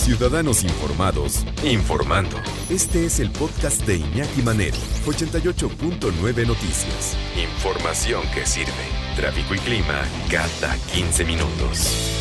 Ciudadanos informados, informando. Este es el podcast de Iñaki Manero, 88.9 Noticias. Información que sirve. Tráfico y clima cada 15 minutos.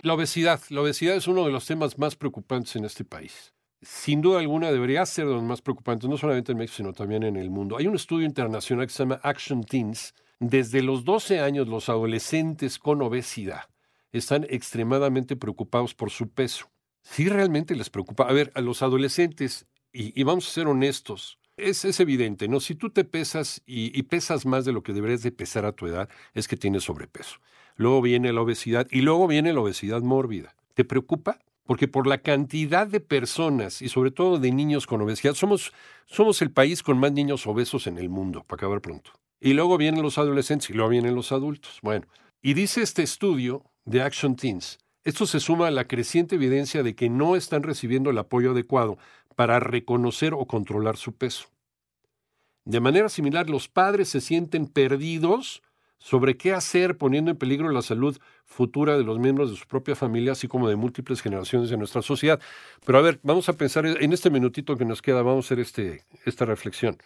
La obesidad. La obesidad es uno de los temas más preocupantes en este país. Sin duda alguna debería ser de los más preocupantes, no solamente en México, sino también en el mundo. Hay un estudio internacional que se llama Action Teens. Desde los 12 años, los adolescentes con obesidad están extremadamente preocupados por su peso. Sí, realmente les preocupa. A ver, a los adolescentes, y, vamos a ser honestos, es, es, evidente, ¿no? Si tú te pesas y, y, pesas más de lo que deberías de pesar a tu edad, es que tienes sobrepeso. Luego viene la obesidad y luego viene la obesidad mórbida. ¿Te preocupa? Porque por la cantidad de personas y sobre todo de niños con obesidad, somos, somos el país con más niños obesos en el mundo, para acabar pronto. Y luego vienen los adolescentes y luego vienen los adultos. Bueno, y dice este estudio de Action Teens, esto se suma a la creciente evidencia de que no están recibiendo el apoyo adecuado para reconocer o controlar su peso. De manera similar, los padres se sienten perdidos sobre qué hacer poniendo en peligro la salud futura de los miembros de su propia familia, así como de múltiples generaciones de nuestra sociedad. Pero a ver, vamos a pensar en este minutito que nos queda, vamos a hacer este, esta reflexión.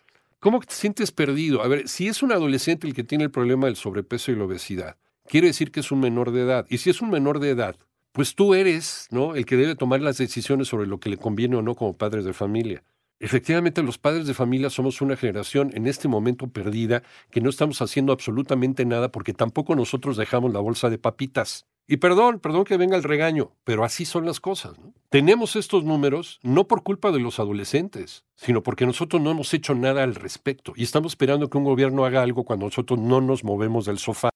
¿Cómo te sientes perdido? A ver, si es un adolescente el que tiene el problema del sobrepeso y la obesidad, quiere decir que es un menor de edad. Y si es un menor de edad, pues tú eres ¿no? el que debe tomar las decisiones sobre lo que le conviene o no como padres de familia. Efectivamente, los padres de familia somos una generación en este momento perdida que no estamos haciendo absolutamente nada porque tampoco nosotros dejamos la bolsa de papitas. Y perdón, perdón que venga el regaño, pero así son las cosas. Tenemos estos números no por culpa de los adolescentes, sino porque nosotros no hemos hecho nada al respecto y estamos esperando que un gobierno haga algo cuando nosotros no nos movemos del sofá.